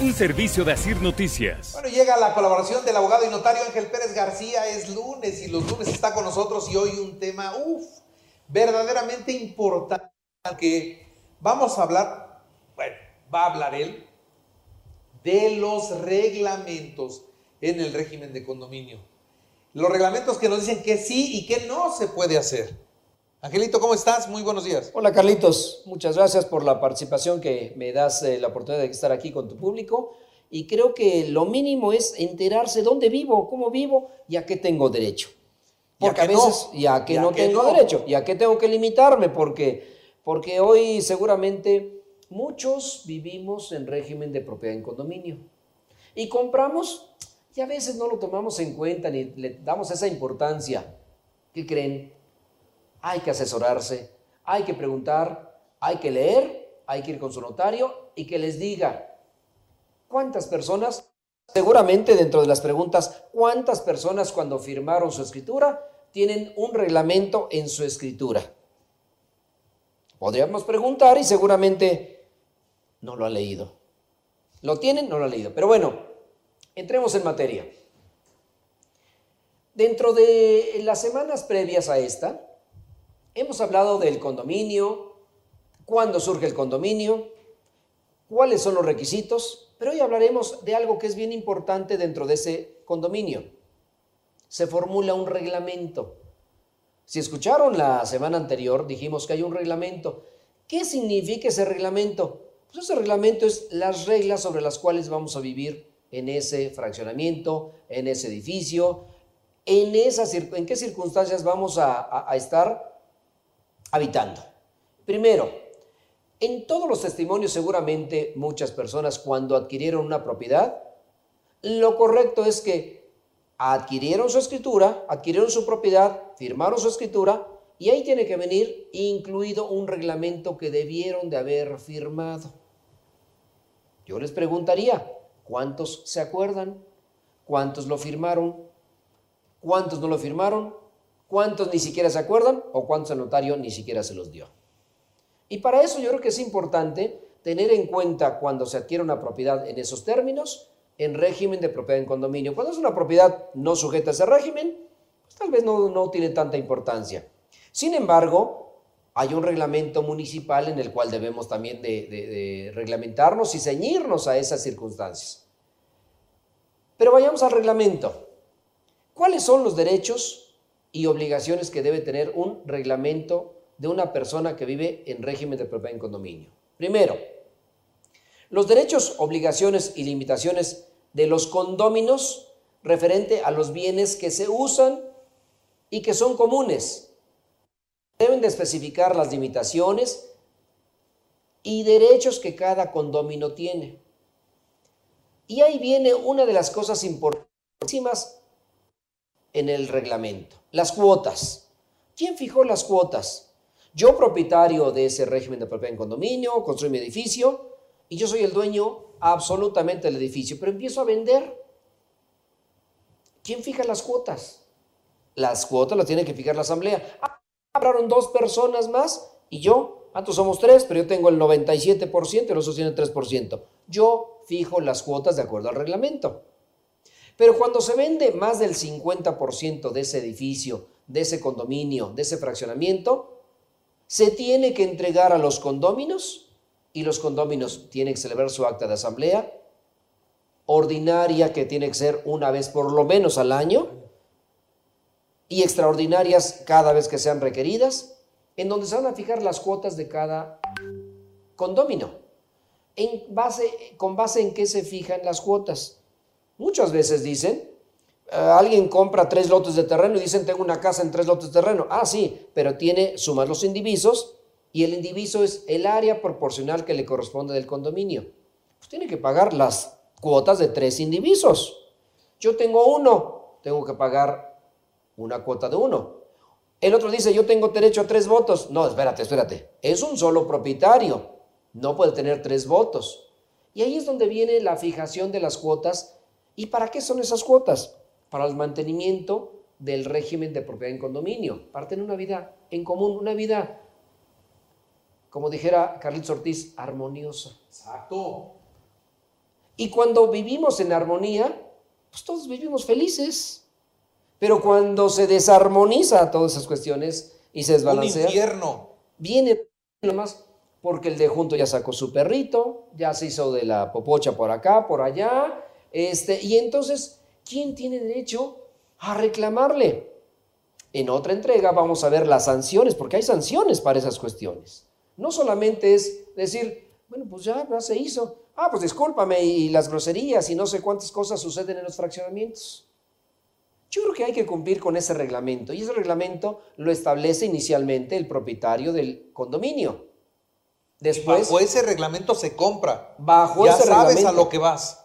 Un servicio de Asir Noticias. Bueno, llega la colaboración del abogado y notario Ángel Pérez García. Es lunes y los lunes está con nosotros y hoy un tema, uff, verdaderamente importante que vamos a hablar, bueno, va a hablar él de los reglamentos en el régimen de condominio. Los reglamentos que nos dicen que sí y que no se puede hacer. Angelito, ¿cómo estás? Muy buenos días. Hola Carlitos, muchas gracias por la participación que me das eh, la oportunidad de estar aquí con tu público. Y creo que lo mínimo es enterarse dónde vivo, cómo vivo y a qué tengo derecho. Porque a veces, no, y a qué y no tengo no. derecho, y a qué tengo que limitarme, porque, porque hoy seguramente muchos vivimos en régimen de propiedad en condominio. Y compramos y a veces no lo tomamos en cuenta ni le damos esa importancia. ¿Qué creen? Hay que asesorarse, hay que preguntar, hay que leer, hay que ir con su notario y que les diga cuántas personas, seguramente dentro de las preguntas, cuántas personas cuando firmaron su escritura tienen un reglamento en su escritura. Podríamos preguntar y seguramente no lo han leído. ¿Lo tienen? No lo han leído. Pero bueno, entremos en materia. Dentro de las semanas previas a esta, hemos hablado del condominio, cuándo surge el condominio, cuáles son los requisitos, pero hoy hablaremos de algo que es bien importante dentro de ese condominio. Se formula un reglamento. Si escucharon la semana anterior, dijimos que hay un reglamento. ¿Qué significa ese reglamento? Pues ese reglamento es las reglas sobre las cuales vamos a vivir en ese fraccionamiento, en ese edificio, en, esas, en qué circunstancias vamos a estar habitando. Primero, en todos los testimonios seguramente muchas personas cuando adquirieron una propiedad, lo correcto es que adquirieron su escritura, adquirieron su propiedad, firmaron su escritura y ahí tiene que venir incluido un reglamento que debieron de haber firmado. Yo les preguntaría, ¿cuántos se acuerdan? ¿Cuántos lo firmaron? ¿Cuántos no lo firmaron? ¿Cuántos ni siquiera se acuerdan? ¿O cuántos el notario ni siquiera se los dio? Y para eso yo creo que es importante tener en cuenta cuando se adquiere una propiedad en esos términos, en régimen de propiedad en condominio. Cuando es una propiedad no sujeta a ese régimen, pues tal vez no, no tiene tanta importancia. Sin embargo, hay un reglamento municipal en el cual debemos también de, de- reglamentarnos y ceñirnos a esas circunstancias. Pero vayamos al reglamento. ¿Cuáles son los derechos y obligaciones que debe tener un reglamento de una persona que vive en régimen de propiedad en condominio? Primero, los derechos, obligaciones y limitaciones de los condóminos referente a los bienes que se usan y que son comunes. Deben de especificar las limitaciones y derechos que cada condomino tiene. Y ahí viene una de las cosas importantísimas en el reglamento, las cuotas. ¿Quién fijó las cuotas? Yo, propietario de ese régimen de propiedad en condominio, construyo mi edificio y yo soy el dueño absolutamente del edificio, pero empiezo a vender. ¿Quién fija las cuotas? Las cuotas las tiene que fijar la asamblea. Ah, dos personas más y yo, antes somos tres, pero yo tengo el 97% y los otros tienen el 3%. Yo fijo las cuotas de acuerdo al reglamento. Pero cuando se vende más del 50% de ese edificio, de ese condominio, de ese fraccionamiento, se tiene que entregar a los condóminos y los condóminos tienen que celebrar su acta de asamblea ordinaria que tiene que ser una vez por lo menos al año y extraordinarias cada vez que sean requeridas, en donde se van a fijar las cuotas de cada base, ¿Con base en qué se fijan las cuotas? Muchas veces dicen, eh, alguien compra tres lotes de terreno y dicen tengo una casa en tres lotes de terreno. Ah, sí, pero tiene, sumas los indivisos y el indiviso es el área proporcional que le corresponde del condominio. Pues tiene que pagar las cuotas de tres indivisos. Yo tengo uno, tengo que pagar una cuota de uno. El otro dice, yo tengo derecho a tres votos. No, espérate, espérate. Es un solo propietario. No puede tener tres votos. Y ahí es donde viene la fijación de las cuotas. ¿Y para qué son esas cuotas? Para el mantenimiento del régimen de propiedad en condominio, para tener una vida en común, una vida, como dijera Carlitos Ortiz, armoniosa. Exacto. Y cuando vivimos en armonía, pues todos vivimos felices. Pero cuando se desarmoniza todas esas cuestiones y se Un desbalancea, infierno. viene nomás porque el de junto ya sacó su perrito, ya se hizo de la popocha por acá, por allá, este, y entonces, ¿quién tiene derecho a reclamarle? En otra entrega vamos a ver las sanciones, porque hay sanciones para esas cuestiones. No solamente es decir, bueno, pues ya, ya se hizo. Ah, pues discúlpame, y las groserías y no sé cuántas cosas suceden en los fraccionamientos. Yo creo que hay que cumplir con ese reglamento y ese reglamento lo establece inicialmente el propietario del condominio. Después, Bajo ese reglamento se compra. bajo ya ese sabes reglamento. a lo que vas.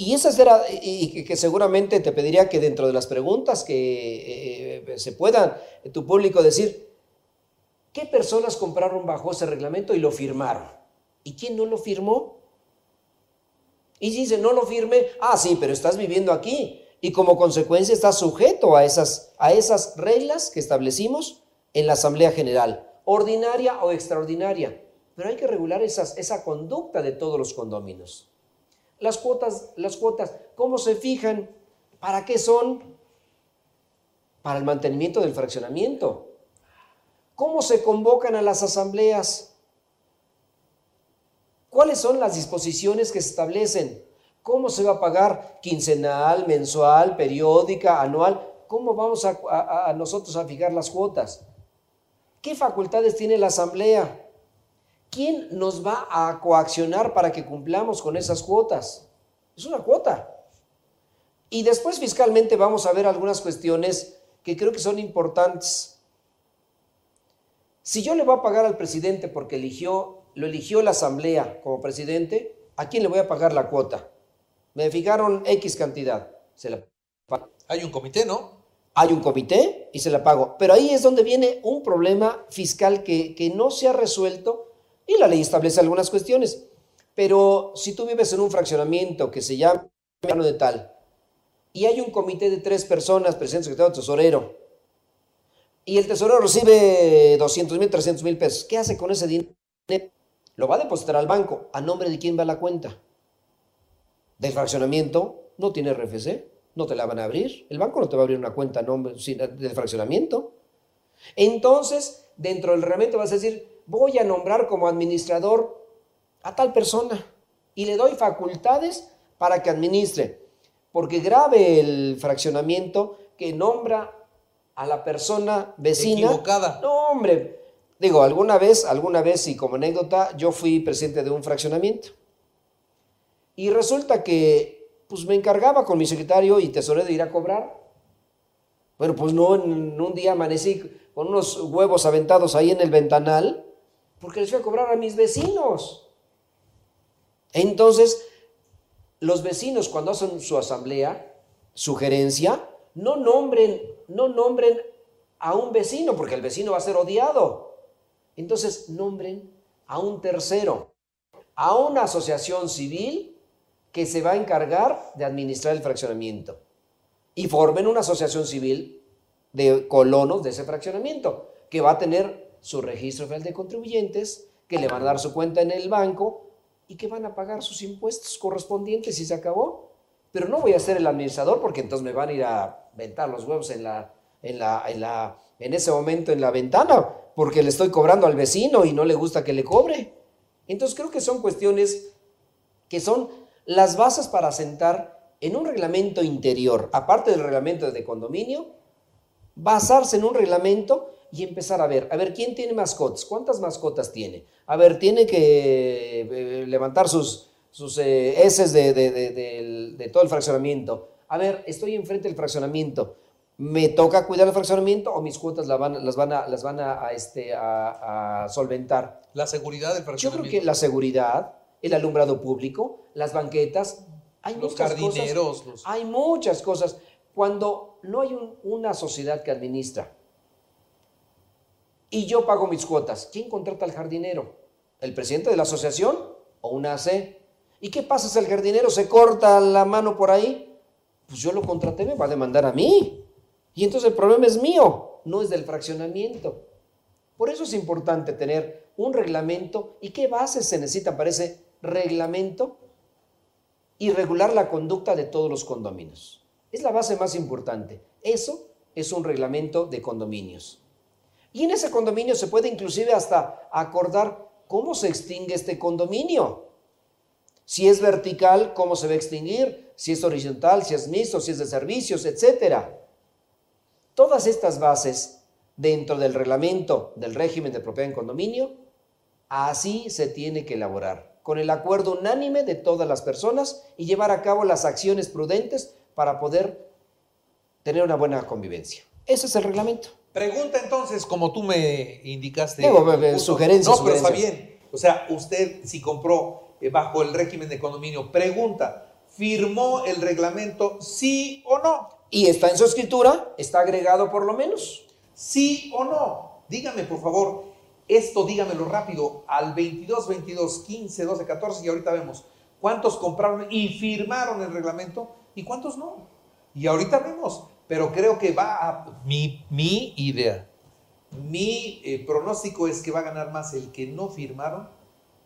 Y esa será, y que, seguramente te pediría que dentro de las preguntas que eh, se puedan, eh, tu público decir, ¿qué personas compraron bajo ese reglamento y lo firmaron? ¿Y quién no lo firmó? Y si dice, no lo firme, ah, sí, pero estás viviendo aquí. Y como consecuencia estás sujeto a esas, a esas reglas que establecimos en la Asamblea General, ordinaria o extraordinaria. Pero hay que regular esas, esa conducta de todos los condóminos. Las cuotas, las cuotas, ¿cómo se fijan? ¿Para qué son? Para el mantenimiento del fraccionamiento. ¿Cómo se convocan a las asambleas? ¿Cuáles son las disposiciones que se establecen? ¿Cómo se va a pagar quincenal, mensual, periódica, anual? ¿Cómo vamos a, a- a nosotros a fijar las cuotas? ¿Qué facultades tiene la asamblea? ¿Quién nos va a coaccionar para que cumplamos con esas cuotas? Es una cuota. Y después fiscalmente vamos a ver algunas cuestiones que creo que son importantes. Si yo le voy a pagar al presidente porque eligió, lo eligió la asamblea como presidente, ¿a quién le voy a pagar la cuota? Me fijaron X cantidad, se la pago. Hay un comité, ¿no? Hay un comité y se la pago. Pero ahí es donde viene un problema fiscal que, que no se ha resuelto y la ley establece algunas cuestiones. Pero si tú vives en un fraccionamiento que se llama de tal y hay un comité de tres personas, presidente, secretario, tesorero, y el tesorero recibe 200 mil, 300 mil pesos, ¿qué hace con ese dinero? Lo va a depositar al banco. ¿A nombre de quién va la cuenta? Del fraccionamiento, no tiene RFC, no te la van a abrir. El banco no te va a abrir una cuenta a nombre del fraccionamiento. Entonces, dentro del reglamento vas a decir, voy a nombrar como administrador a tal persona y le doy facultades para que administre, porque grave el fraccionamiento que nombra a la persona vecina. Equivocada. No, hombre. Digo, alguna vez, alguna vez, y como anécdota, yo fui presidente de un fraccionamiento. Y resulta que, pues me encargaba con mi secretario y tesorero de ir a cobrar. Bueno, pues no, en un día amanecí con unos huevos aventados ahí en el ventanal, porque les fui a cobrar a mis vecinos. Entonces, los vecinos cuando hacen su asamblea, sugerencia, no no nombren a un vecino, porque el vecino va a ser odiado. Entonces, nombren a un tercero, a una asociación civil que se va a encargar de administrar el fraccionamiento. Y formen una asociación civil de colonos de ese fraccionamiento, que va a tener su registro federal de contribuyentes, que le van a dar su cuenta en el banco y que van a pagar sus impuestos correspondientes y se acabó. Pero no voy a ser el administrador porque entonces me van a ir a ventar los huevos en, la, en, la, en, la, en ese momento en la ventana porque le estoy cobrando al vecino y no le gusta que le cobre. Entonces creo que son cuestiones que son las bases para sentar en un reglamento interior, aparte del reglamento de condominio, basarse en un reglamento y empezar a ver, a ver, ¿quién tiene mascotas? ¿Cuántas mascotas tiene? A ver, tiene que eh, levantar sus, sus eh, heces de, de- de- del- de todo el fraccionamiento. a ver, estoy enfrente del fraccionamiento, ¿me toca cuidar el fraccionamiento o mis cuotas las van, las van, a, las van a, a, este, a, a solventar? La seguridad del Yo fraccionamiento. creo que la seguridad, el alumbrado público, las banquetas, hay Los muchas jardineros, cosas. los- Hay muchas cosas. Cuando no hay un- una sociedad que administra y yo pago mis cuotas, ¿quién contrata al jardinero? ¿El presidente de la asociación o una AC? ¿Y qué pasa si el jardinero se corta la mano por ahí? Pues yo lo contraté, me va a demandar a mí. Y entonces el problema es mío, no es del fraccionamiento. Por eso es importante tener un reglamento. ¿Y qué bases se necesitan para ese reglamento? Y regular la conducta de todos los condominios. Es la base más importante. Eso es un reglamento de condominios. Y en ese condominio se puede inclusive hasta acordar cómo se extingue este condominio. Si es vertical, cómo se va a extinguir, si es horizontal, si es mixto, si es de servicios, etcétera. Todas estas bases dentro del reglamento del régimen de propiedad en condominio, así se tiene que elaborar, con el acuerdo unánime de todas las personas y llevar a cabo las acciones prudentes para poder tener una buena convivencia. Ese es el reglamento. Pregunta entonces, como tú me indicaste. Digo, sugerencias, No, pero está bien. O sea, usted si compró eh, bajo el régimen de condominio, pregunta, ¿firmó el reglamento sí o no? Y está en su escritura, está agregado por lo menos. ¿Sí o no? Dígame, por favor, esto dígamelo rápido, al 22, 22, 15, 12, 14, y ahorita vemos cuántos compraron y firmaron el reglamento y cuántos no. Y ahorita vemos, pero creo que va a... Mi, mi idea, mi eh, pronóstico es que va a ganar más el que no firmaron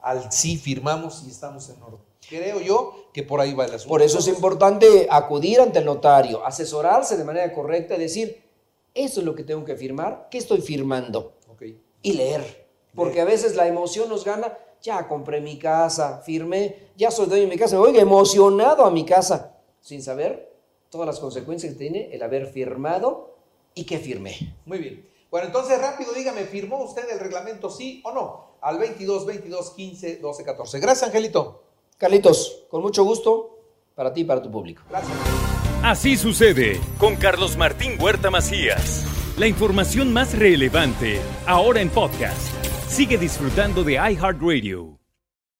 al sí firmamos y estamos en orden. Creo yo que por ahí va el asunto. Por eso es importante acudir ante el notario, asesorarse de manera correcta y decir, eso es lo que tengo que firmar, ¿qué estoy firmando? Y leer. Porque a veces la emoción nos gana, ya compré mi casa, firmé, ya soy dueño de mi casa, me voy emocionado a mi casa, sin saber todas las consecuencias que tiene el haber firmado y que firmé. Muy bien. Bueno, entonces rápido dígame, ¿firmó usted el reglamento sí o no? Al 22, 22, 15, 12, 14. Gracias, Angelito. Carlitos, con mucho gusto para ti y para tu público. Gracias. Así sucede con Carlos Martín Huerta Macías. La información más relevante ahora en podcast. Sigue disfrutando de iHeartRadio.